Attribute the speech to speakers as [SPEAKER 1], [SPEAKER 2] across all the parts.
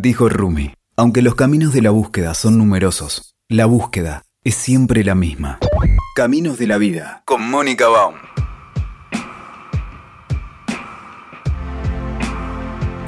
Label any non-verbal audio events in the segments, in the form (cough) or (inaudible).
[SPEAKER 1] Dijo Rumi, aunque los caminos de la búsqueda son numerosos, la búsqueda es siempre la misma. Caminos de la vida, con Mónica Baum.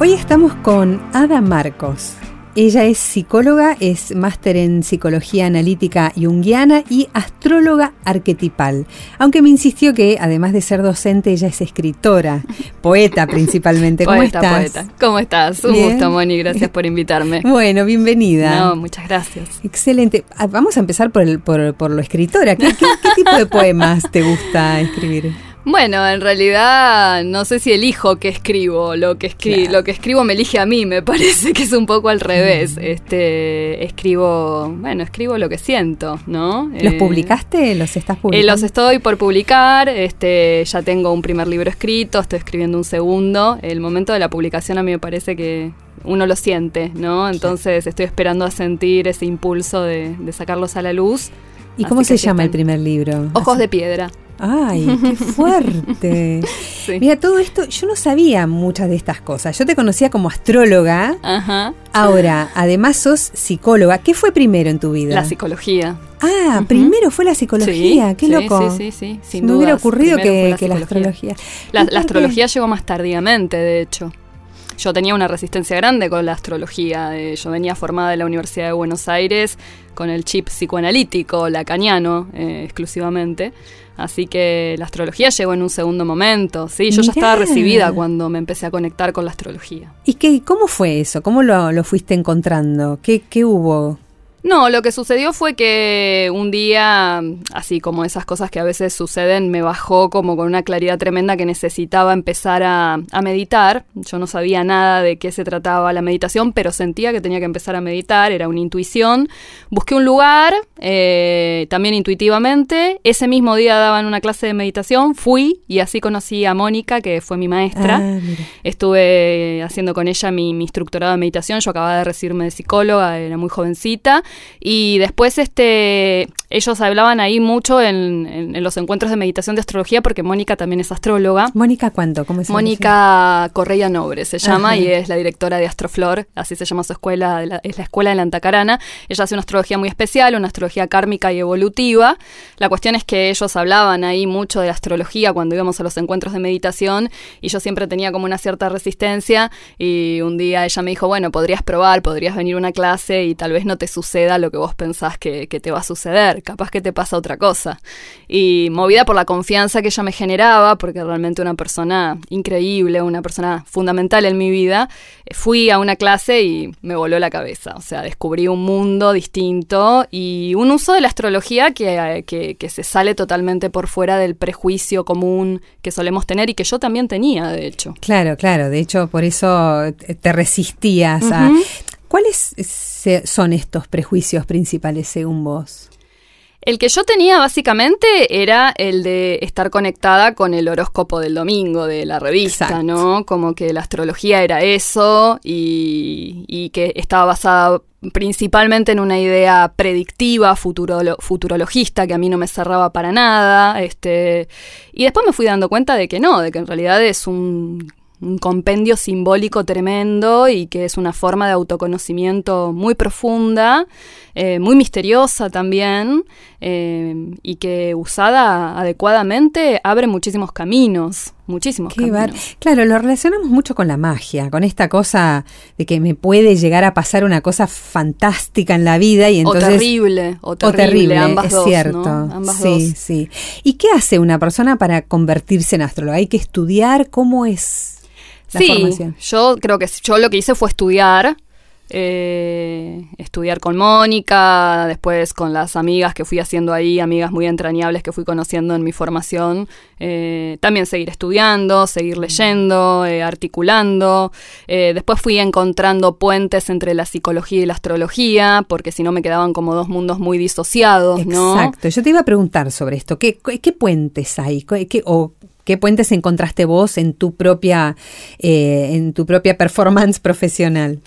[SPEAKER 2] Hoy estamos con Ada Marcos. Ella es psicóloga, es máster en psicología analítica junguiana y astróloga arquetipal. Aunque me insistió que además de ser docente, ella es escritora, (laughs) poeta principalmente. ¿Cómo
[SPEAKER 3] poeta,
[SPEAKER 2] estás?
[SPEAKER 3] Poeta. ¿Cómo estás? Un
[SPEAKER 2] Bien.
[SPEAKER 3] gusto, Moni. Gracias por invitarme. (laughs)
[SPEAKER 2] Bueno, bienvenida.
[SPEAKER 3] No, muchas gracias.
[SPEAKER 2] Excelente. Ah, Vamos a empezar por, el, por, por lo escritora. ¿Qué, qué, qué tipo de poemas te gusta escribir?
[SPEAKER 3] Bueno, en realidad no sé si elijo qué escribo. Lo que, escri
[SPEAKER 2] Claro.
[SPEAKER 3] lo que escribo me elige a mí, me (laughs) parece que es un poco al revés. Este, escribo, bueno, escribo lo que siento, ¿no?
[SPEAKER 2] ¿Los
[SPEAKER 3] Eh,
[SPEAKER 2] publicaste? ¿Los estás
[SPEAKER 3] Eh,
[SPEAKER 2] publicando?
[SPEAKER 3] los estoy por publicar, este, ya tengo un primer libro escrito, estoy escribiendo un segundo. El momento de la publicación a mí me parece que uno lo siente, ¿no? Entonces estoy esperando a sentir ese impulso de, de sacarlos a la luz.
[SPEAKER 2] ¿Y cómo se llama el primer libro?
[SPEAKER 3] Ojos de piedra.
[SPEAKER 2] Ay, qué (laughs) fuerte.
[SPEAKER 3] Sí.
[SPEAKER 2] Mira, todo esto, yo no sabía muchas de estas cosas. Yo te conocía como astróloga.
[SPEAKER 3] Ajá.
[SPEAKER 2] Ahora, además sos psicóloga. ¿Qué fue primero en tu vida?
[SPEAKER 3] La psicología.
[SPEAKER 2] Ah, primero fue la psicología.
[SPEAKER 3] Sí,
[SPEAKER 2] qué
[SPEAKER 3] sí,
[SPEAKER 2] loco.
[SPEAKER 3] Sí, sí, sí. Sin
[SPEAKER 2] Me hubiera ocurrido que, la astrología.
[SPEAKER 3] La, astrología llegó más tardíamente, de hecho. Yo tenía una resistencia grande con la astrología. eh, Yo venía formada de la Universidad de Buenos Aires con el chip psicoanalítico, lacaniano, eh, exclusivamente. Así que la astrología llegó en un segundo momento. Sí, yo ya estaba recibida cuando me empecé a conectar con la astrología.
[SPEAKER 2] ¿Y qué, cómo fue eso? ¿Cómo lo, lo fuiste encontrando? ¿Qué, qué hubo?
[SPEAKER 3] No, lo que sucedió fue que un día, así como esas cosas que a veces suceden, me bajó como con una claridad tremenda que necesitaba empezar a, a meditar. Yo no sabía nada de qué se trataba la meditación, pero sentía que tenía que empezar a meditar, era una intuición. Busqué un lugar, eh, también intuitivamente. Ese mismo día daban una clase de meditación, fui y así conocí a Mónica, que fue mi maestra.
[SPEAKER 2] Ah.
[SPEAKER 3] Estuve haciendo con ella mi, mi instructorado de meditación. Yo acababa de recibirme de psicóloga, era muy jovencita. Y después este, ellos hablaban ahí mucho en, en- en los encuentros de meditación de astrología, porque Mónica también es astróloga.
[SPEAKER 2] Mónica, ¿cuánto? ¿Cómo es el
[SPEAKER 3] Mónica Correia Nobre se llama
[SPEAKER 2] Ajá.
[SPEAKER 3] y es la directora de Astroflor, así se llama su escuela, la- es la escuela de la Antacarana. Ella hace una astrología muy especial, una astrología kármica y evolutiva. La cuestión es que ellos hablaban ahí mucho de astrología cuando íbamos a los encuentros de meditación y yo siempre tenía como una cierta resistencia y un día ella me dijo, bueno, podrías probar, podrías venir a una clase y tal vez no te suceda lo que vos pensás que, que te va a suceder, capaz que te pasa otra cosa. Y movida por la confianza que ella me generaba, porque realmente una persona increíble, una persona fundamental en mi vida, eh, fui a una clase y me voló la cabeza. O sea, descubrí un mundo distinto y un uso de la astrología que, eh, que, que se sale totalmente por fuera del prejuicio común que solemos tener y que yo también tenía, de hecho.
[SPEAKER 2] Claro, claro. De hecho, por eso te resistías a... ¿Cuáles son estos prejuicios principales según vos?
[SPEAKER 3] El que yo tenía básicamente era el de estar conectada con el horóscopo del domingo de la revista,
[SPEAKER 2] Exacto.
[SPEAKER 3] ¿no? Como que la astrología era eso y, y que estaba basada principalmente en una idea predictiva, futurolo- futurologista, que a mí no me cerraba para nada. Este, y después me fui dando cuenta de que no, de que en realidad es un, un compendio simbólico tremendo y que es una forma de autoconocimiento muy profunda, eh, muy misteriosa también, eh, y que usada adecuadamente abre muchísimos caminos, muchísimos
[SPEAKER 2] Qué bar-
[SPEAKER 3] caminos.
[SPEAKER 2] Claro, lo relacionamos mucho con la magia, con esta cosa de que me puede llegar a pasar una cosa fantástica en la vida y entonces
[SPEAKER 3] o terrible, o
[SPEAKER 2] o
[SPEAKER 3] terrible,
[SPEAKER 2] terrible,
[SPEAKER 3] ambas
[SPEAKER 2] es
[SPEAKER 3] dos,
[SPEAKER 2] cierto.
[SPEAKER 3] ¿no? Ambas
[SPEAKER 2] sí,
[SPEAKER 3] dos.
[SPEAKER 2] sí. ¿Y qué hace una persona para convertirse en astróloga? Hay que estudiar cómo es la
[SPEAKER 3] sí,
[SPEAKER 2] formación.
[SPEAKER 3] yo creo que yo lo que hice fue estudiar, eh, estudiar con Mónica, después con las amigas que fui haciendo ahí, amigas muy entrañables que fui conociendo en mi formación, eh, también seguir estudiando, seguir leyendo, eh, articulando, eh, después fui encontrando puentes entre la psicología y la astrología, porque si no me quedaban como dos mundos muy disociados, ¿no?
[SPEAKER 2] Exacto. Yo te iba a preguntar sobre esto. ¿Qué, puentes hay? ¿Qué, qué- o qué puentes encontraste vos en tu propia, eh, en tu propia performance profesional?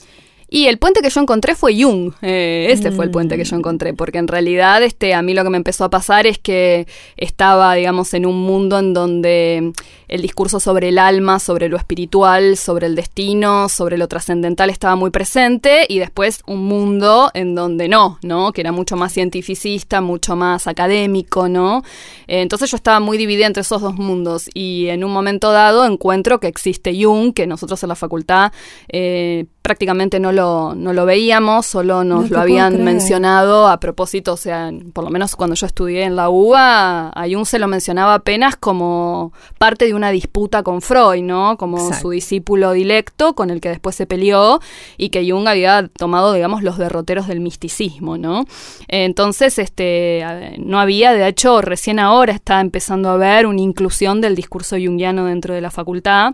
[SPEAKER 3] Y el puente que yo encontré fue Jung, eh, ese fue el puente que yo encontré, porque en realidad este, a mí lo que me empezó a pasar es que estaba, digamos, en un mundo en donde el discurso sobre el alma, sobre lo espiritual, sobre el destino, sobre lo trascendental estaba muy presente y después un mundo en donde no, ¿no? Que era mucho más cientificista, mucho más académico, ¿no? Eh, entonces yo estaba muy dividida entre esos dos mundos y en un momento dado encuentro que existe Jung, que nosotros en la facultad eh, prácticamente no lo, no lo veíamos, solo nos lo habían mencionado a propósito, o sea, por lo menos cuando yo estudié en la UBA, a Jung se lo mencionaba apenas como parte de una disputa con Freud, ¿no? Como su discípulo dilecto con el que después se peleó y que Jung había tomado, digamos, los derroteros del misticismo, ¿no? Entonces, este, no había, de hecho, recién ahora está empezando a haber una inclusión del discurso jungiano dentro de la facultad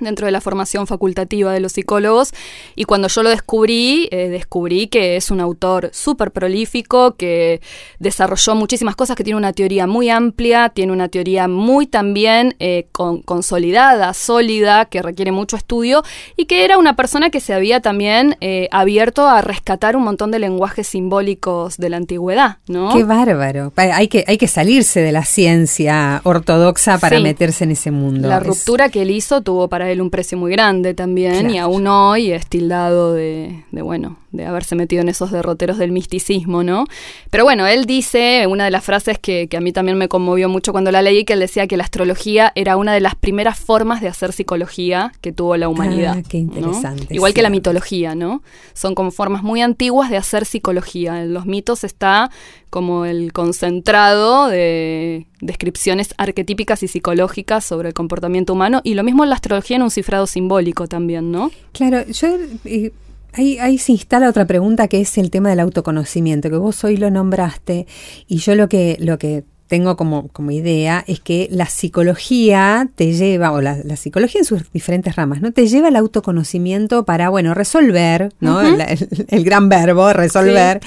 [SPEAKER 3] dentro de la formación facultativa de los psicólogos y cuando yo lo descubrí, eh, descubrí que es un autor súper prolífico, que desarrolló muchísimas cosas, que tiene una teoría muy amplia, tiene una teoría muy también eh, consolidada, sólida, que requiere mucho estudio y que era una persona que se había también eh, abierto a rescatar un montón de lenguajes simbólicos de la antigüedad, ¿no?
[SPEAKER 2] Qué bárbaro. Hay que, hay que salirse de la ciencia ortodoxa para meterse en ese mundo.
[SPEAKER 3] La ruptura que él hizo tuvo para él un precio muy grande también y aún hoy es tildado de, de, bueno, de haberse metido en esos derroteros del misticismo, ¿no? Pero bueno, él dice, una de las frases que, que, a mí también me conmovió mucho cuando la leí, que él decía que la astrología era una de las primeras formas de hacer psicología que tuvo la humanidad.
[SPEAKER 2] Ah, qué interesante.
[SPEAKER 3] Igual que la mitología, ¿no? Son como formas muy antiguas de hacer psicología. En los mitos está como el concentrado de descripciones arquetípicas y psicológicas sobre el comportamiento humano y lo mismo en la astrología en un cifrado simbólico también, ¿no?
[SPEAKER 2] Claro, yo... Eh, Ahí, ahí, se instala otra pregunta que es el tema del autoconocimiento, que vos hoy lo nombraste, y yo lo que, lo que tengo como, como idea es que la psicología te lleva, o la, psicología en sus diferentes ramas, ¿no? Te lleva al autoconocimiento para, bueno, resolver, ¿no? el, gran verbo, resolver,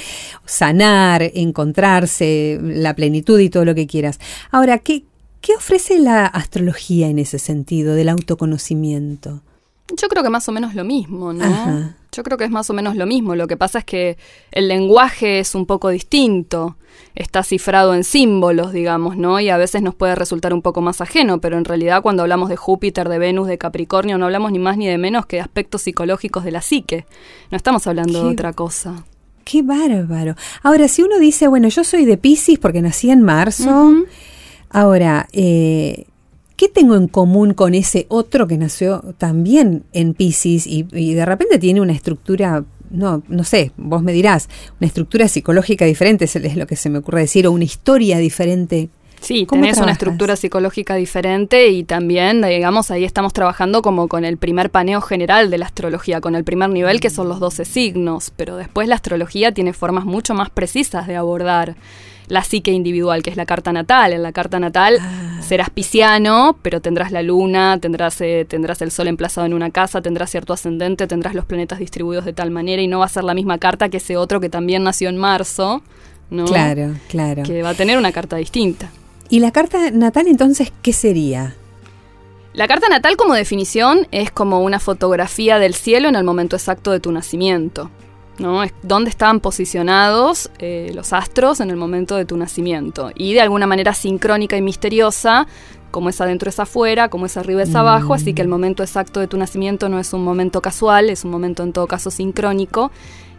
[SPEAKER 2] sanar, encontrarse, la plenitud y todo lo que quieras. Ahora, ¿qué, ¿qué ofrece la astrología en ese sentido del autoconocimiento?
[SPEAKER 3] Yo creo que más o menos lo mismo, ¿no? Yo creo que es más o menos lo mismo. Lo que pasa es que el lenguaje es un poco distinto. Está cifrado en símbolos, digamos, ¿no? Y a veces nos puede resultar un poco más ajeno, pero en realidad cuando hablamos de Júpiter, de Venus, de Capricornio, no hablamos ni más ni de menos que de aspectos psicológicos de la psique. No estamos hablando de otra cosa.
[SPEAKER 2] Qué bárbaro. Ahora, si uno dice, bueno, yo soy de Pisces porque nací en marzo, ahora, eh, ¿qué tengo en común con ese otro que nació también en Pisces y, de repente tiene una estructura, no, no sé, vos me dirás, una estructura psicológica diferente, es, lo que se me ocurre decir, o una historia diferente?
[SPEAKER 3] Sí, tenés una estructura psicológica diferente y también, digamos, ahí estamos trabajando como con el primer paneo general de la astrología, con el primer nivel que son los 12 signos, pero después la astrología tiene formas mucho más precisas de abordar la psique individual, que es la carta natal. En la carta natal ah. serás pisciano, pero tendrás la luna, tendrás, eh, tendrás el sol emplazado en una casa, tendrás cierto ascendente, tendrás los planetas distribuidos de tal manera y no va a ser la misma carta que ese otro que también nació en marzo. ¿no?
[SPEAKER 2] Claro, claro.
[SPEAKER 3] Que va a tener una carta distinta.
[SPEAKER 2] ¿Y la carta natal entonces qué sería?
[SPEAKER 3] La carta natal como definición es como una fotografía del cielo en el momento exacto de tu nacimiento. ¿No? dónde estaban posicionados eh, los astros en el momento de tu nacimiento. Y de alguna manera sincrónica y misteriosa, como es adentro es afuera, como es arriba es abajo, así que el momento exacto de tu nacimiento no es un momento casual, es un momento en todo caso sincrónico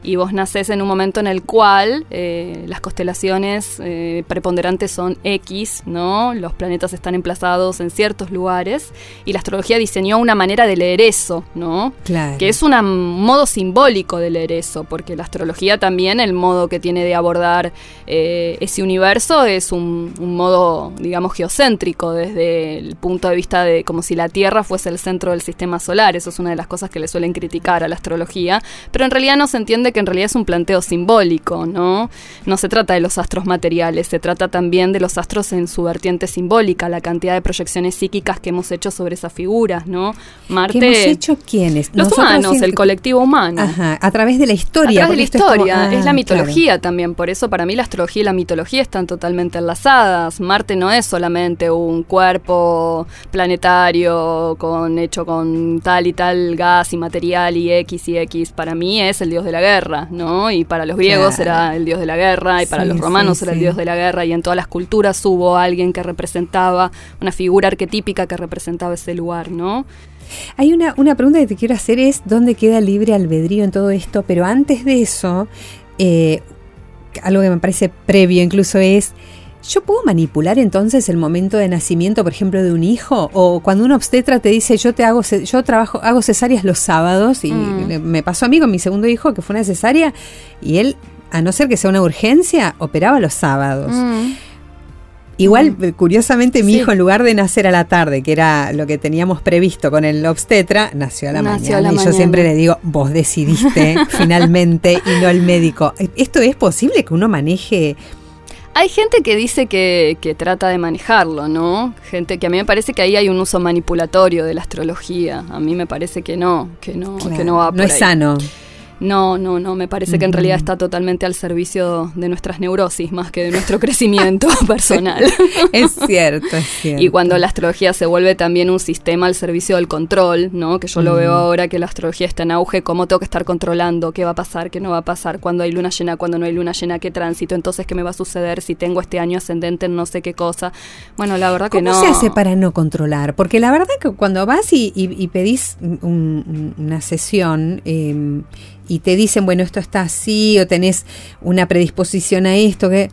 [SPEAKER 3] y vos nacés en un momento en el cual eh, las constelaciones eh, preponderantes son X, ¿no? Los planetas están emplazados en ciertos lugares y la astrología diseñó una manera de leer eso, ¿no?
[SPEAKER 2] Claro.
[SPEAKER 3] Que es un modo simbólico de leer eso, porque la astrología también, el modo que tiene de abordar eh, ese universo es un, un, modo, digamos, geocéntrico, desde el punto de vista de como si la Tierra fuese el centro del sistema solar. Eso es una de las cosas que le suelen criticar a la astrología, pero en realidad no se entiende que en realidad es un planteo simbólico, ¿no? No se trata de los astros materiales, se trata también de los astros en su vertiente simbólica, la cantidad de proyecciones psíquicas que hemos hecho sobre esas figuras, ¿no?
[SPEAKER 2] Marte. ¿Qué hemos hecho quiénes?
[SPEAKER 3] Los humanos, el colectivo humano.
[SPEAKER 2] Ajá, a través de la historia.
[SPEAKER 3] A través de la historia, es, la ah, mitología también, por eso para mí la astrología y la mitología están totalmente enlazadas. Marte no es solamente un cuerpo cuerpo planetario con hecho con tal y tal gas y material y X y X, para mí es el dios de la guerra, ¿no? Y para los griegos era el dios de la guerra y para los romanos era el dios de la guerra y en todas las culturas hubo alguien que representaba una figura arquetípica que representaba ese lugar, ¿no?
[SPEAKER 2] Hay una, una pregunta que te quiero hacer es dónde queda libre albedrío en todo esto, pero antes de eso, eh, algo que me parece previo incluso es, ¿yo puedo manipular entonces el momento de nacimiento, por ejemplo, de un hijo? O cuando un obstetra te dice, yo te hago, yo trabajo, hago cesáreas los sábados, y mm. me pasó a mí con mi segundo hijo que fue una cesárea, y él, a no ser que sea una urgencia, operaba los sábados. Mm. Igual, mm. curiosamente, mi hijo, en lugar de nacer a la tarde, que era lo que teníamos previsto con el obstetra, nació a la mañana. y yo siempre le digo, vos decidiste (laughs) finalmente y no el médico. ¿Esto es posible que uno maneje?
[SPEAKER 3] Hay gente que dice que, que, trata de manejarlo, ¿no? Gente que a mí me parece que ahí hay un uso manipulatorio de la astrología. A mí me parece que no, que no, que no va por
[SPEAKER 2] No es sano.
[SPEAKER 3] No, no, no, me parece que en realidad está totalmente al servicio de nuestras neurosis más que de nuestro (laughs) crecimiento (laughs) personal.
[SPEAKER 2] es cierto, es cierto. (laughs)
[SPEAKER 3] Y cuando la astrología se vuelve también un sistema al servicio del control, ¿no? Que yo lo veo ahora que la astrología está en auge, cómo tengo que estar controlando, qué va a pasar, qué no va a pasar, cuando hay luna llena, cuando no hay luna llena, qué tránsito, entonces qué me va a suceder si tengo este año ascendente en no sé qué cosa. Bueno, la verdad que no.
[SPEAKER 2] ¿Cómo se hace para no controlar? Porque la verdad que cuando vas y, pedís una sesión, eh, y te dicen, bueno, esto está así o tenés una predisposición a esto, que...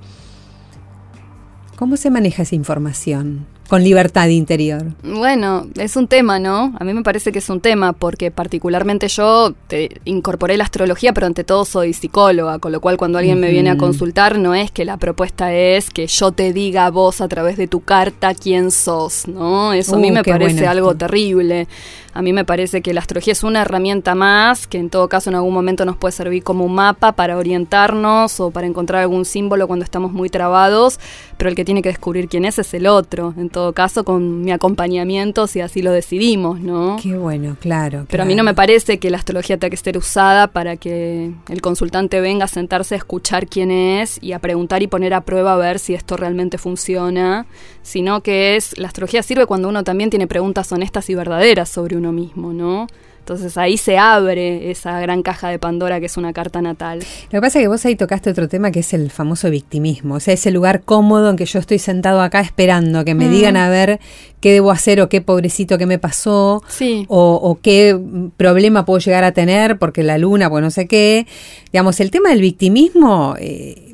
[SPEAKER 2] ¿Cómo se maneja esa información? con libertad interior.
[SPEAKER 3] Bueno, es un tema, ¿no? A mí me parece que es un tema porque particularmente yo te incorporé la astrología, pero ante todo soy psicóloga, con lo cual cuando alguien me viene a consultar no es que la propuesta es que yo te diga a vos a través de tu carta quién sos, ¿no? Eso a mí uh, me parece algo terrible. A mí me parece que la astrología es una herramienta más que en todo caso en algún momento nos puede servir como un mapa para orientarnos o para encontrar algún símbolo cuando estamos muy trabados, pero el que tiene que descubrir quién es es el otro. Entonces, todo caso con mi acompañamiento si así lo decidimos, ¿no?
[SPEAKER 2] Qué bueno, claro.
[SPEAKER 3] Pero a mí no me parece que la astrología tenga que ser usada para que el consultante venga a sentarse a escuchar quién es y a preguntar y poner a prueba a ver si esto realmente funciona, sino que es la astrología sirve cuando uno también tiene preguntas honestas y verdaderas sobre uno mismo, ¿no? Entonces ahí se abre esa gran caja de Pandora que es una carta natal.
[SPEAKER 2] Lo que pasa es que vos ahí tocaste otro tema que es el famoso victimismo, o sea, ese lugar cómodo en que yo estoy sentado acá esperando que me mm. digan a ver qué debo hacer o qué pobrecito que me pasó o, qué problema puedo llegar a tener porque la luna, pues no sé qué. Digamos, el tema del victimismo... Eh,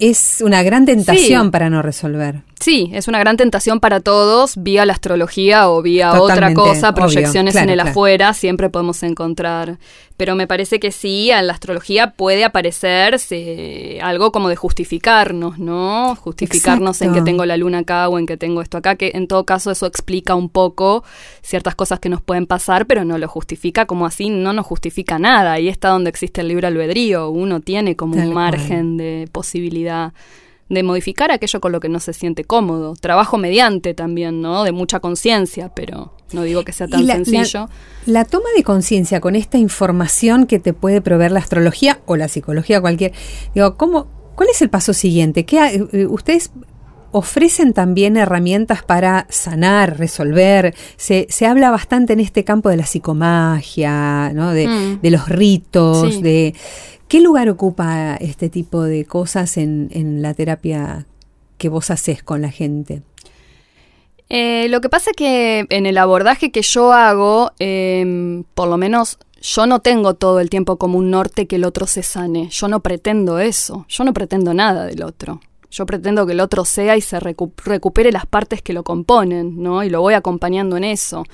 [SPEAKER 2] es una gran tentación para no resolver.
[SPEAKER 3] Sí, es una gran tentación para todos, vía la astrología o vía otra cosa, proyecciones en el afuera, siempre podemos encontrar. Pero me parece que sí, en la astrología puede aparecer algo como de justificarnos, ¿no? Justificarnos en que tengo la luna acá o en que tengo esto acá, que en todo caso eso explica un poco ciertas cosas que nos pueden pasar, pero no lo justifica como así, no nos justifica nada. Ahí está donde existe el libre albedrío, uno tiene como un margen de posibilidad de modificar aquello con lo que no se siente cómodo. Trabajo mediante también, ¿no? De mucha conciencia, pero no digo que sea tan sencillo.
[SPEAKER 2] La, toma de conciencia con esta información que te puede proveer la astrología o la psicología cualquier, digo, ¿cómo, ¿cuál es el paso siguiente? ¿Qué, eh, ¿Ustedes ofrecen también herramientas para sanar, resolver. Se, se, habla bastante en este campo de la psicomagia, ¿no? de, mm. de los ritos, de ¿Qué lugar ocupa este tipo de cosas en, la terapia que vos haces con la gente?
[SPEAKER 3] Eh, lo que pasa es que en el abordaje que yo hago, em, por lo menos yo no tengo todo el tiempo como un norte que el otro se sane. Yo no pretendo eso. Yo no pretendo nada del otro. Yo pretendo que el otro sea y se recupere las partes que lo componen, ¿no? Y lo voy acompañando en eso.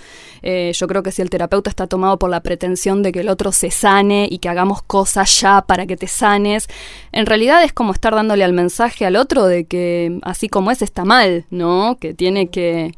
[SPEAKER 3] Eh, yo creo que si el terapeuta está tomado por la pretensión de que el otro se sane y que hagamos cosas ya para que te sanes, en realidad es como estar dándole al mensaje al otro de que así como es está mal, ¿no? Que tiene que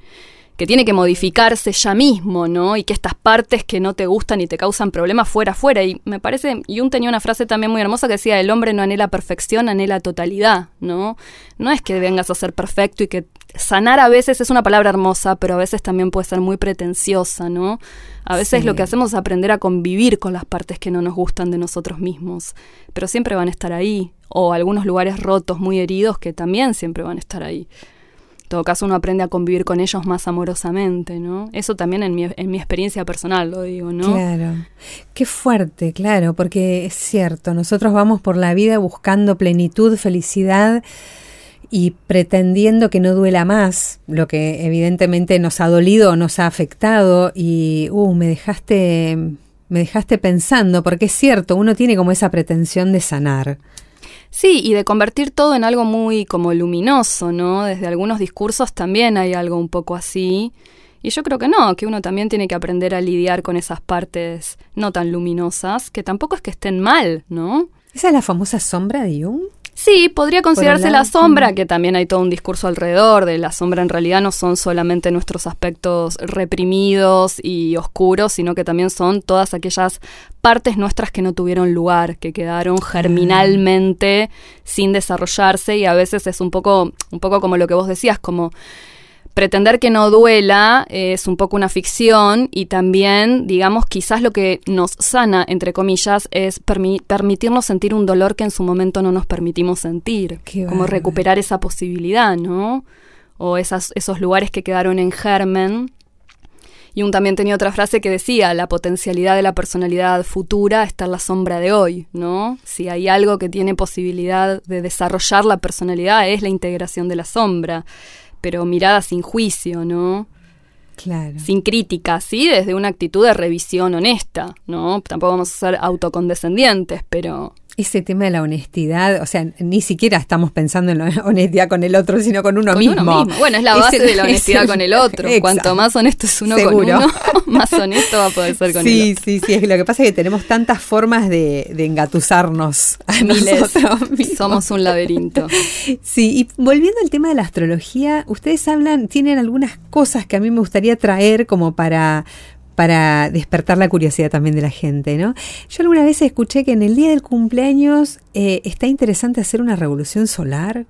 [SPEAKER 3] que tiene que modificarse ya mismo, ¿no? Y que estas partes que no te gustan y te causan problemas fuera, fuera. Y me parece, Jung tenía una frase también muy hermosa que decía, el hombre no anhela perfección, anhela totalidad, ¿no? No es que vengas a ser perfecto y que sanar a veces es una palabra hermosa, pero a veces también puede ser muy pretenciosa, ¿no? A veces lo que hacemos es aprender a convivir con las partes que no nos gustan de nosotros mismos, pero siempre van a estar ahí, o algunos lugares rotos, muy heridos, que también siempre van a estar ahí. Todo caso uno aprende a convivir con ellos más amorosamente, ¿no? Eso también en mi, en mi experiencia personal lo digo, ¿no?
[SPEAKER 2] Claro. Qué fuerte, claro, porque es cierto, nosotros vamos por la vida buscando plenitud, felicidad y pretendiendo que no duela más, lo que evidentemente nos ha dolido, nos ha afectado y, uh, me dejaste, me dejaste pensando, porque es cierto, uno tiene como esa pretensión de sanar.
[SPEAKER 3] Sí, y de convertir todo en algo muy como luminoso, ¿no? Desde algunos discursos también hay algo un poco así. Y yo creo que no, que uno también tiene que aprender a lidiar con esas partes no tan luminosas, que tampoco es que estén mal, ¿no?
[SPEAKER 2] Esa es la famosa sombra de Jung.
[SPEAKER 3] Sí, podría considerarse la sombra, que también hay todo un discurso alrededor de la sombra. En realidad no son solamente nuestros aspectos reprimidos y oscuros, sino que también son todas aquellas partes nuestras que no tuvieron lugar, que quedaron germinalmente sin desarrollarse y a veces es un poco, un poco como lo que vos decías, como pretender que no duela es un poco una ficción y también, digamos, quizás lo que nos sana, entre comillas, es permitirnos sentir un dolor que en su momento no nos permitimos sentir. como recuperar esa posibilidad, ¿no? O esas, esos lugares que quedaron en germen. Y un también tenía otra frase que decía, la potencialidad de la personalidad futura está en la sombra de hoy, ¿no? Si hay algo que tiene posibilidad de desarrollar la personalidad es la integración de la sombra pero mirada sin juicio, ¿no?
[SPEAKER 2] Claro.
[SPEAKER 3] Sin crítica, sí, desde una actitud de revisión honesta, ¿no? Tampoco vamos a ser autocondescendientes, pero
[SPEAKER 2] ese tema de la honestidad, o sea, ni siquiera estamos pensando en la (laughs) honestidad con el otro, sino con uno, mismo.
[SPEAKER 3] Bueno, es la (laughs) base de la (laughs) honestidad con el otro. Cuanto más honesto es uno con uno, más honesto va a poder ser con
[SPEAKER 2] sí,
[SPEAKER 3] el
[SPEAKER 2] otro. Sí, sí, sí. Lo que pasa es que tenemos tantas formas de, de engatusarnos a
[SPEAKER 3] Miles. Somos un laberinto.
[SPEAKER 2] Sí, y volviendo al tema de la astrología, ustedes hablan, tienen algunas cosas que a mí me gustaría traer como para para despertar la curiosidad también de la gente, ¿no? Yo alguna vez escuché que en el día del cumpleaños eh, está interesante hacer una revolución solar.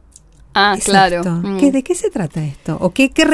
[SPEAKER 3] Ah, claro.
[SPEAKER 2] Mm. ¿De qué se trata esto? ¿O qué, qué,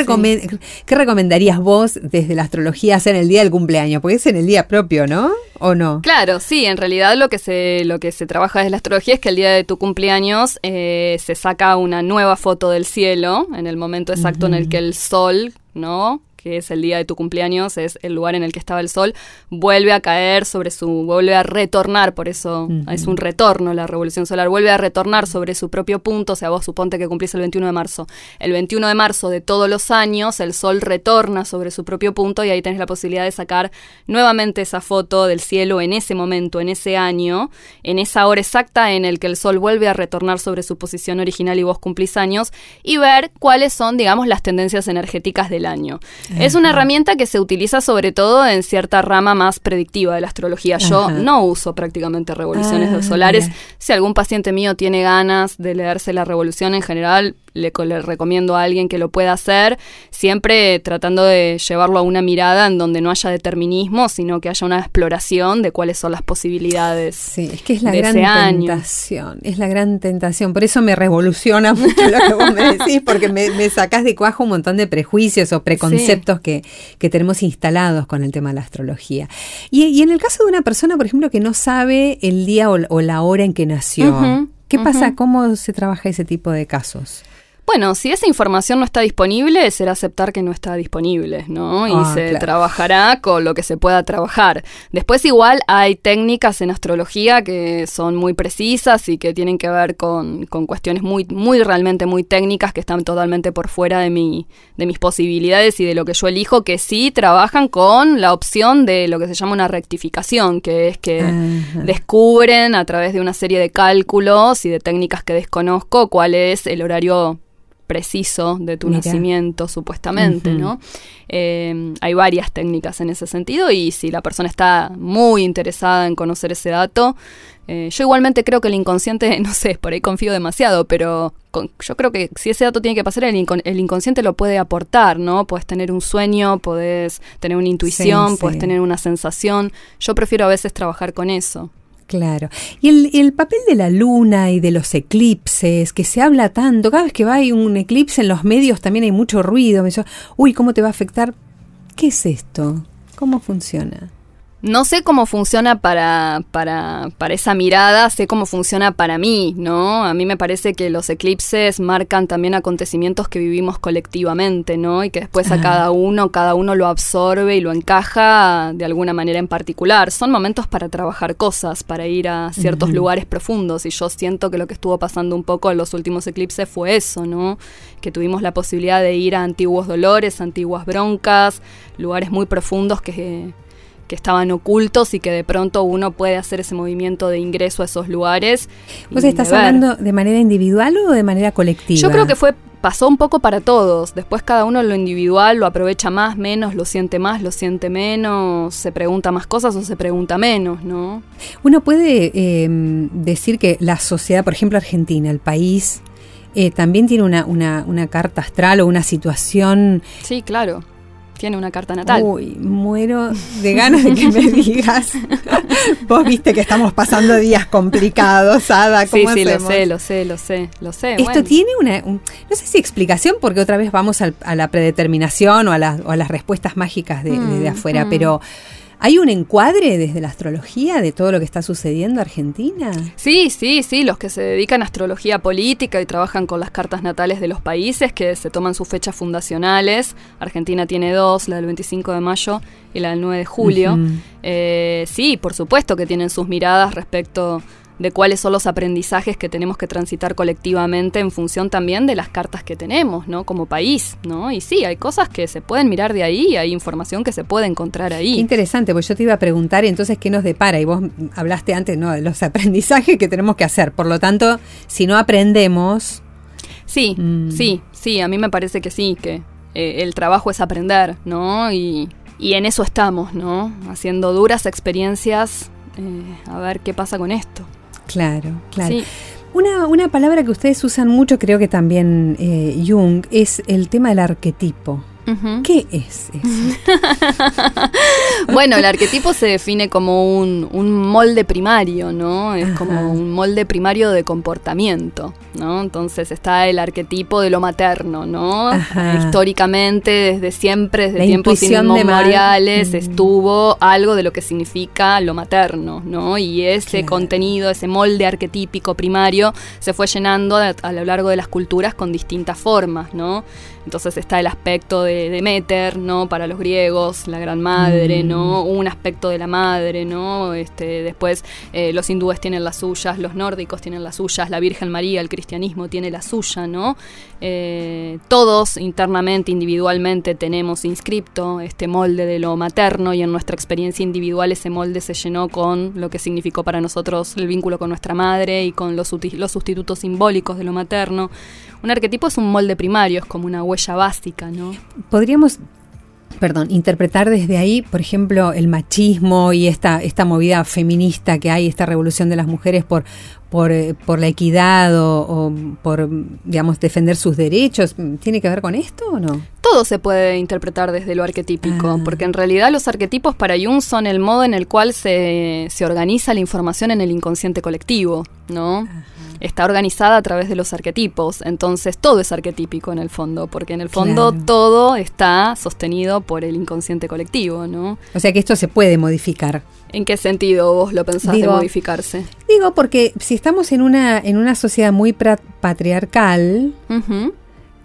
[SPEAKER 2] qué, recomendarías vos desde la astrología hacer en el día del cumpleaños? Porque es en el día propio, ¿no? ¿O no?
[SPEAKER 3] Claro, sí. En realidad lo que se, lo que se trabaja desde la astrología es que el día de tu cumpleaños eh, se saca una nueva foto del cielo en el momento exacto en el que el sol, ¿no? Que es el día de tu cumpleaños, es el lugar en el que estaba el sol, vuelve a caer sobre su, vuelve a retornar, por eso es un retorno la revolución solar, vuelve a retornar sobre su propio punto, o sea, vos suponte que cumplís el 21 de marzo. El 21 de marzo de todos los años, el sol retorna sobre su propio punto y ahí tenés la posibilidad de sacar nuevamente esa foto del cielo en ese momento, en ese año, en esa hora exacta en el que el sol vuelve a retornar sobre su posición original y vos cumplís años, y ver cuáles son, digamos, las tendencias energéticas del año. Es una herramienta que se utiliza sobre todo en cierta rama más predictiva de la astrología. Yo no uso prácticamente revoluciones ah, solares. Si algún paciente mío tiene ganas de leerse la revolución en general, le, recomiendo a alguien que lo pueda hacer, siempre tratando de llevarlo a una mirada en donde no haya determinismo, sino que haya una exploración de cuáles son las posibilidades.
[SPEAKER 2] Sí, es que es la gran tentación, es la gran tentación. Por eso me revoluciona (laughs) mucho lo que vos me decís, porque me, me sacás de cuajo un montón de prejuicios o preconceptos que, que, tenemos instalados con el tema de la astrología. Y, en el caso de una persona, por ejemplo, que no sabe el día o, la hora en que nació, ¿qué pasa? ¿Cómo se trabaja ese tipo de casos?
[SPEAKER 3] Bueno, si esa información no está disponible, será aceptar que no está disponible, ¿no? Y ah, se trabajará con lo que se pueda trabajar. Después igual hay técnicas en astrología que son muy precisas y que tienen que ver con, con cuestiones muy, muy realmente muy técnicas que están totalmente por fuera de, mi, de mis posibilidades y de lo que yo elijo, que sí trabajan con la opción de lo que se llama una rectificación, que es que descubren a través de una serie de cálculos y de técnicas que desconozco cuál es el horario preciso de tu nacimiento, supuestamente, ¿no? Eh, hay varias técnicas en ese sentido y si la persona está muy interesada en conocer ese dato, eh, yo igualmente creo que el inconsciente, (laughs) no sé, por ahí confío demasiado, pero yo creo que si ese dato tiene que pasar, el, inconsciente lo puede aportar, ¿no? Puedes tener un sueño, puedes tener una intuición, puedes tener una sensación. Yo prefiero a veces trabajar con eso.
[SPEAKER 2] Claro. Y el, el, papel de la luna y de los eclipses, que se habla tanto, cada vez que va hay un eclipse en los medios también hay mucho ruido. Me dice, uy, ¿cómo te va a afectar? ¿Qué es esto? ¿Cómo funciona?
[SPEAKER 3] No sé cómo funciona para, para, para, esa mirada, sé cómo funciona para mí, ¿no? A mí me parece que los eclipses marcan también acontecimientos que vivimos colectivamente, ¿no? Y que después a cada uno, cada uno lo absorbe y lo encaja de alguna manera en particular. Son momentos para trabajar cosas, para ir a ciertos lugares profundos. Y yo siento que lo que estuvo pasando un poco en los últimos eclipses fue eso, ¿no? Que tuvimos la posibilidad de ir a antiguos dolores, antiguas broncas, lugares muy profundos que que estaban ocultos y que de pronto uno puede hacer ese movimiento de ingreso a esos lugares.
[SPEAKER 2] ¿Vos estás hablando de manera individual o de manera colectiva?
[SPEAKER 3] Yo creo que fue pasó un poco para todos. Después cada uno lo individual lo aprovecha más, menos, lo siente más, lo siente menos, se pregunta más cosas o se pregunta menos, ¿no?
[SPEAKER 2] Uno puede em, decir que la sociedad, por ejemplo Argentina, el país, eh, también tiene una, una, una carta astral o una situación.
[SPEAKER 3] Sí, claro tiene una carta natal.
[SPEAKER 2] Uy, muero de ganas de que me (laughs) digas. Vos viste que estamos pasando días complicados, Ada.
[SPEAKER 3] ¿cómo sí, sí, lo sé, lo sé, lo sé, lo sé.
[SPEAKER 2] Esto tiene una, no sé si explicación, porque otra vez vamos a la predeterminación o a, las respuestas mágicas de, mm, afuera, mm. pero ¿Hay un encuadre desde la astrología de todo lo que está sucediendo en Argentina?
[SPEAKER 3] Sí, sí, sí, los que se dedican a astrología política y trabajan con las cartas natales de los países que se toman sus fechas fundacionales. Argentina tiene dos, la del 25 de mayo y la del 9 de julio. Eh, sí, por supuesto que tienen sus miradas respecto de cuáles son los aprendizajes que tenemos que transitar colectivamente en función también de las cartas que tenemos, ¿no? Como país, ¿no? Y sí, hay cosas que se pueden mirar de ahí, hay información que se puede encontrar ahí.
[SPEAKER 2] interesante, pues yo te iba a preguntar entonces qué nos depara y vos hablaste antes, ¿no? De los (laughs) aprendizajes que tenemos que hacer. Por lo tanto, si no aprendemos...
[SPEAKER 3] Sí, mm. sí, sí, a mí me parece que sí, que eh, el trabajo es aprender, ¿no? Y, y en eso estamos, ¿no? Haciendo duras experiencias, eh, a ver qué pasa con esto.
[SPEAKER 2] Claro, claro. Una, una, palabra que ustedes usan mucho, creo que también eh, Jung, es el tema del arquetipo. ¿Qué es eso? (laughs)
[SPEAKER 3] bueno, el arquetipo se define como un, molde primario, ¿no? Es como un molde primario de comportamiento, ¿no? Entonces está el arquetipo de lo materno, ¿no? Históricamente, desde siempre, desde tiempos inmemoriales, estuvo algo de lo que significa lo materno, ¿no? Y ese contenido, ese molde arquetípico primario, se fue llenando a lo largo de las culturas con distintas formas, ¿no? Entonces está el aspecto de Demeter, ¿no? Para los griegos, la gran madre, ¿no? Mm. Un aspecto de la madre, ¿no? Este, después eh, los hindúes tienen las suyas, los nórdicos tienen las suyas, la Virgen María, el cristianismo tiene la suya, ¿no? Eh, todos internamente, individualmente tenemos inscripto este molde de lo materno y en nuestra experiencia individual ese molde se llenó con lo que significó para nosotros el vínculo con nuestra madre y con los, los sustitutos simbólicos de lo materno. Un arquetipo es un molde primario, es como una huella básica, ¿no?
[SPEAKER 2] Podríamos perdón, interpretar desde ahí, por ejemplo, el machismo y esta, esta movida feminista que hay, esta revolución de las mujeres por, por, eh, por la equidad o, por, digamos, defender sus derechos, ¿tiene que ver con esto o no?
[SPEAKER 3] Todo se puede interpretar desde lo arquetípico, ah. porque en realidad los arquetipos para Jung son el modo en el cual se, se organiza la información en el inconsciente colectivo, ¿no? está organizada a través de los arquetipos. Entonces todo es arquetípico en el fondo, porque en el fondo todo está sostenido por el inconsciente colectivo, ¿no?
[SPEAKER 2] O sea que esto se puede modificar.
[SPEAKER 3] ¿En qué sentido vos lo pensás de modificarse?
[SPEAKER 2] Digo, porque si estamos en una, en una sociedad muy patriarcal,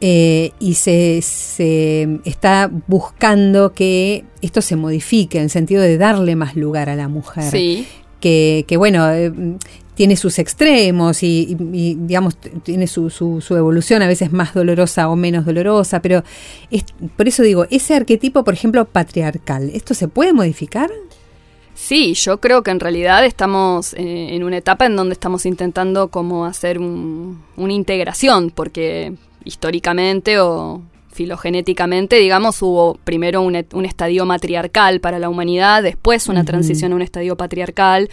[SPEAKER 2] eh, y se, se, está buscando que esto se modifique en el sentido de darle más lugar a la mujer.
[SPEAKER 3] Sí.
[SPEAKER 2] Que, que bueno, eh, tiene sus extremos y, digamos, tiene su, su, evolución a veces más dolorosa o menos dolorosa, pero es, por eso digo, ese arquetipo, por ejemplo, patriarcal, ¿esto se puede modificar?
[SPEAKER 3] Sí, yo creo que en realidad estamos eh, en una etapa en donde estamos intentando como hacer una integración, porque históricamente o filogenéticamente, digamos, hubo primero un, estadio matriarcal para la humanidad, después una transición a un estadio patriarcal,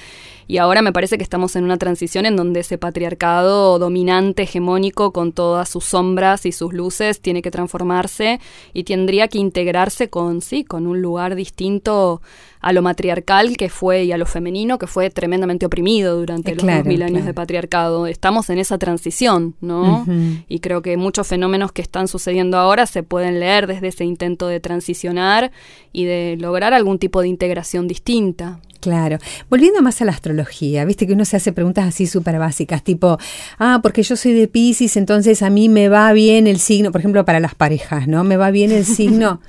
[SPEAKER 3] Y ahora me parece que estamos en una transición en donde ese patriarcado dominante, hegemónico, con todas sus sombras y sus luces, tiene que transformarse y tendría que integrarse con, sí, con un lugar distinto a lo matriarcal que fue y a lo femenino que fue tremendamente oprimido durante los dos mil años de patriarcado. Estamos en esa transición, ¿no? Y creo que muchos fenómenos que están sucediendo ahora se pueden leer desde ese intento de transicionar y de lograr algún tipo de integración distinta.
[SPEAKER 2] Claro. Volviendo más a la astrología, viste que uno se hace preguntas así súper básicas, tipo, ah, porque yo soy de Pisces, entonces a mí me va bien el signo, por ejemplo, para las parejas, ¿no? Me va bien el signo.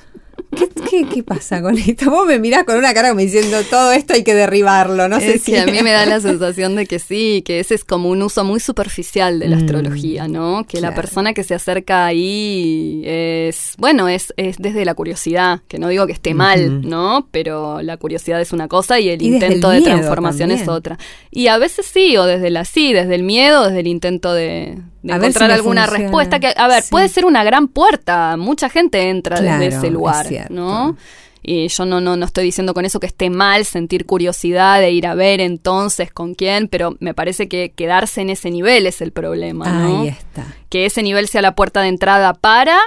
[SPEAKER 2] ¿Qué, pasa con esto? Vos me mirás con una cara como diciendo todo esto hay que derribarlo, no sé si.
[SPEAKER 3] a mí me da la sensación de que sí, que ese es como un uso muy superficial de la mm, astrología, ¿no? Que la persona que se acerca ahí es, bueno, es, es desde la curiosidad, que no digo que esté mal, ¿no? Pero la curiosidad es una cosa y el intento de transformación es otra. Y a veces sí, o desde la sí, desde el miedo, desde el intento de, encontrar alguna respuesta que, a ver, puede ser una gran puerta, mucha gente entra desde ese lugar, ¿no? Y yo no, no, no estoy diciendo con eso que esté mal sentir curiosidad de ir a ver entonces con quién, pero me parece que quedarse en ese nivel es el problema, ¿no?
[SPEAKER 2] Ahí está.
[SPEAKER 3] Que ese nivel sea la puerta de entrada para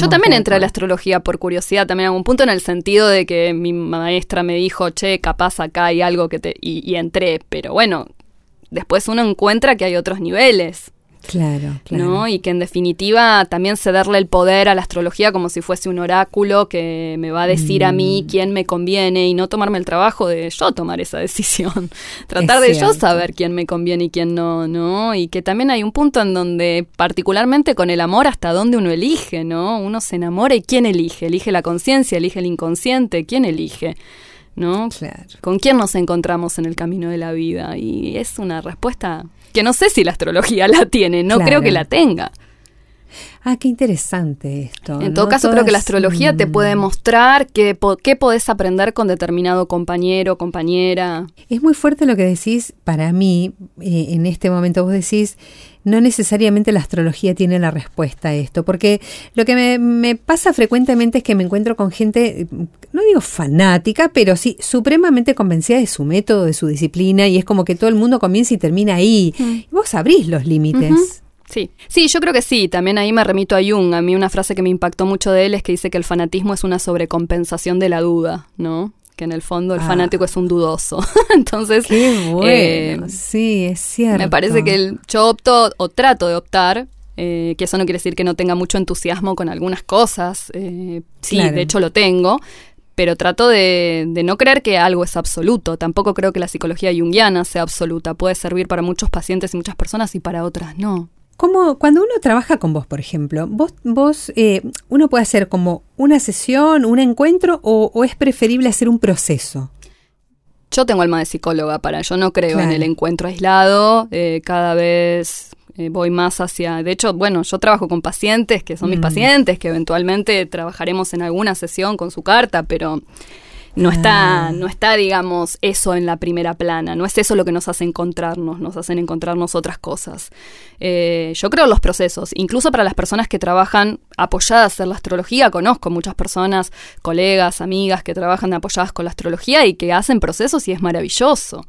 [SPEAKER 3] yo también entré a la astrología por curiosidad, también en algún punto, en el sentido de que mi maestra me dijo, che, capaz acá hay algo que te. y entré, pero bueno, después uno encuentra que hay otros niveles.
[SPEAKER 2] Claro, claro.
[SPEAKER 3] ¿no? Y que en definitiva también cederle el poder a la astrología como si fuese un oráculo que me va a decir a mí mm. quién me conviene y no tomarme el trabajo de yo tomar esa (laughs) decisión. Tratar de yo saber quién me conviene y quién no, ¿no? Y que también hay un punto en donde, particularmente con el amor, hasta dónde uno elige, ¿no? Uno se enamora y quién elige. Elige la conciencia, elige el inconsciente, ¿quién elige? ¿No?
[SPEAKER 2] Claro.
[SPEAKER 3] ¿Con quién nos encontramos en el camino de la vida? Y es una respuesta que no sé si la astrología (laughs) la tiene, no creo que la tenga.
[SPEAKER 2] Ah, qué interesante esto.
[SPEAKER 3] En todo caso, creo que la astrología te puede mm. mostrar qué, qué podés aprender con determinado compañero, compañera.
[SPEAKER 2] Es muy fuerte lo que decís para mí, eh, en este momento vos decís, no necesariamente la astrología tiene la respuesta a esto, porque lo que me, pasa frecuentemente es que me encuentro con gente, no digo fanática, pero sí supremamente convencida de su método, de su disciplina, y es como que todo el mundo comienza y termina ahí. Mm. Y vos abrís los límites.
[SPEAKER 3] Sí, sí, yo creo que sí. También ahí me remito a Jung. A mí una frase que me impactó mucho de él es que dice que el fanatismo es una sobrecompensación de la duda, ¿no? que en el fondo el ah. fanático es un dudoso. (laughs) Entonces,
[SPEAKER 2] Qué bueno. Eh, sí, es cierto.
[SPEAKER 3] Me parece que yo opto o trato de optar, eh, que eso no quiere decir que no tenga mucho entusiasmo con algunas cosas. Eh, sí, de hecho lo tengo, pero trato de, de, no creer que algo es absoluto. Tampoco creo que la psicología junguiana sea absoluta. Puede servir para muchos pacientes y muchas personas y para otras no.
[SPEAKER 2] Como cuando uno trabaja con vos, por ejemplo, vos, vos eh, uno puede hacer como una sesión, un encuentro o, es preferible hacer un proceso.
[SPEAKER 3] Yo tengo alma de psicóloga para, yo no creo en el encuentro aislado, eh, cada vez eh, voy más hacia, de hecho, bueno, yo trabajo con pacientes que son mis mm. pacientes, que eventualmente trabajaremos en alguna sesión con su carta, pero no está, ah. no está, digamos, eso en la primera plana, no es eso lo que nos hace encontrarnos, nos hacen encontrarnos otras cosas. Eh, yo creo los procesos, incluso para las personas que trabajan apoyadas en la astrología, conozco muchas personas, colegas, amigas que trabajan apoyadas con la astrología y que hacen procesos y es maravilloso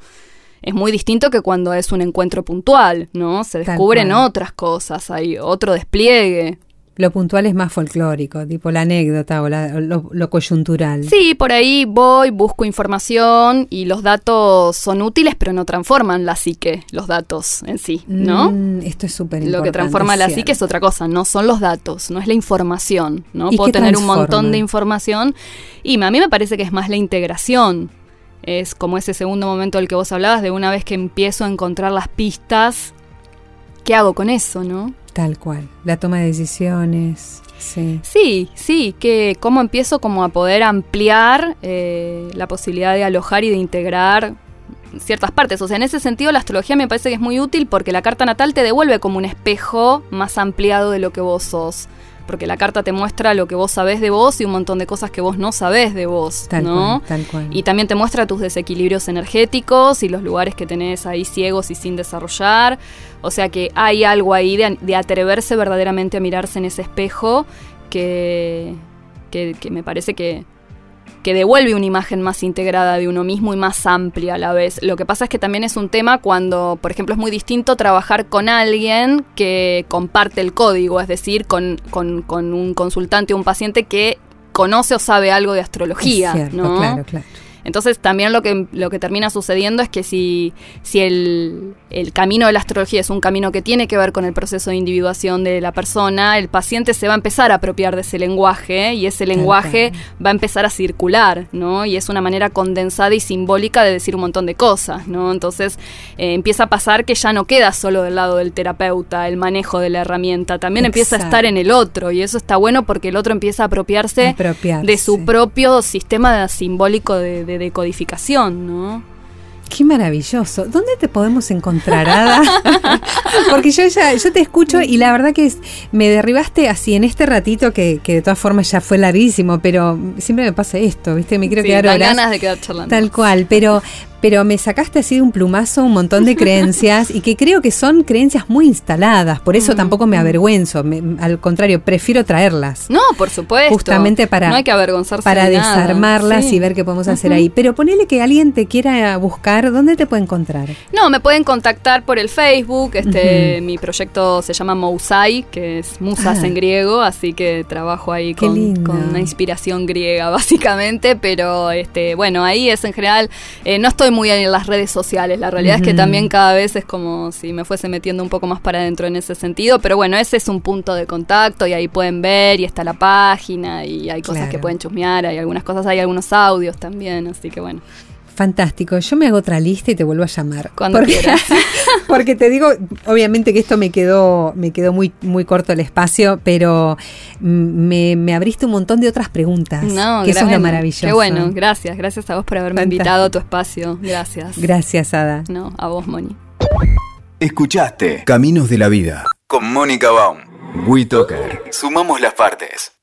[SPEAKER 3] es muy distinto que cuando es un encuentro puntual, ¿no? Se descubren otras cosas, hay otro despliegue,
[SPEAKER 2] lo puntual es más folclórico, tipo la anécdota o lo, coyuntural.
[SPEAKER 3] Sí, por ahí voy, busco información y los datos son útiles, pero no transforman la psique, los datos en sí, ¿no?
[SPEAKER 2] Mm, esto es súper importante.
[SPEAKER 3] Lo que transforma la psique es otra cosa, no son los datos, no es la información, ¿no? Puedo tener un montón de información y a mí me parece que es más la integración. Es como ese segundo momento del que vos hablabas, de una vez que empiezo a encontrar las pistas, ¿qué hago con eso, no?
[SPEAKER 2] Tal cual, la toma de decisiones. Sí,
[SPEAKER 3] sí, sí que cómo empiezo como a poder ampliar eh, la posibilidad de alojar y de integrar ciertas partes. O sea, en ese sentido la astrología me parece que es muy útil porque la carta natal te devuelve como un espejo más ampliado de lo que vos sos porque la carta te muestra lo que vos sabés de vos y un montón de cosas que vos no sabés de vos, ¿no?
[SPEAKER 2] tal cual.
[SPEAKER 3] Y también te muestra tus desequilibrios energéticos y los lugares que tenés ahí ciegos y sin desarrollar. O sea que hay algo ahí de, atreverse verdaderamente a mirarse en ese espejo que, que, me parece que, que devuelve una imagen más integrada de uno mismo y más amplia a la vez. Lo que pasa es que también es un tema cuando, por ejemplo, es muy distinto trabajar con alguien que comparte el código, es decir, con, con, con un consultante o un paciente que conoce o sabe algo de astrología, ¿no?
[SPEAKER 2] Claro, claro.
[SPEAKER 3] Entonces también lo que, lo que termina sucediendo es que si, si el, el, camino de la astrología es un camino que tiene que ver con el proceso de individuación de la persona, el paciente se va a empezar a apropiar de ese lenguaje y ese lenguaje va a empezar a circular, ¿no? Y es una manera condensada y simbólica de decir un montón de cosas, ¿no? Entonces eh, empieza a pasar que ya no queda solo del lado del terapeuta el manejo de la herramienta, también Exacto. empieza a estar en el otro y eso está bueno porque el otro empieza a apropiarse,
[SPEAKER 2] apropiarse.
[SPEAKER 3] de su propio sistema simbólico de, de decodificación, ¿no?
[SPEAKER 2] Qué maravilloso. ¿Dónde te podemos encontrar, Ada? (laughs) Porque yo ya, yo te escucho y la verdad que es, me derribaste así en este ratito que, que, de todas formas ya fue larguísimo, pero siempre me pasa esto, ¿viste? Me quiero
[SPEAKER 3] sí,
[SPEAKER 2] quedar horas.
[SPEAKER 3] ganas de quedar charlando.
[SPEAKER 2] Tal cual, pero pero me sacaste así de un plumazo un montón de creencias y que creo que son creencias muy instaladas, por eso mm. tampoco me avergüenzo, me, al contrario, prefiero traerlas.
[SPEAKER 3] No, por supuesto.
[SPEAKER 2] Justamente para,
[SPEAKER 3] no hay que avergonzarse
[SPEAKER 2] para
[SPEAKER 3] de
[SPEAKER 2] desarmarlas
[SPEAKER 3] sí.
[SPEAKER 2] y ver qué podemos hacer uh -huh. ahí. Pero ponele que alguien te quiera buscar, ¿dónde te puede encontrar?
[SPEAKER 3] No, me pueden contactar por el Facebook, este, uh -huh. mi proyecto se llama Mousai, que es musas ah. en griego, así que trabajo ahí con, con, una inspiración griega (laughs) básicamente, pero este, bueno, ahí es en general, eh, no estoy muy en las redes sociales. La realidad uh -huh. es que también cada vez es como si me fuese metiendo un poco más para adentro en ese sentido. Pero bueno, ese es un punto de contacto y ahí pueden ver y está la página y hay cosas
[SPEAKER 2] claro.
[SPEAKER 3] que pueden chusmear, hay algunas cosas, hay algunos audios también, así que bueno.
[SPEAKER 2] Fantástico. Yo me hago otra lista y te vuelvo a llamar.
[SPEAKER 3] Cuando
[SPEAKER 2] porque,
[SPEAKER 3] quieras. (laughs)
[SPEAKER 2] porque te digo, obviamente que esto me quedó, me quedó muy, muy corto el espacio, pero me, me abriste un montón de otras preguntas.
[SPEAKER 3] No,
[SPEAKER 2] que eso es lo maravilloso.
[SPEAKER 3] Qué bueno, gracias. Gracias a vos por haberme Fantástico. invitado a tu espacio. Gracias.
[SPEAKER 2] Gracias, Ada.
[SPEAKER 3] No, a vos, Moni.
[SPEAKER 1] Escuchaste Caminos de la Vida con Mónica Baum. WeToker. Sumamos las partes.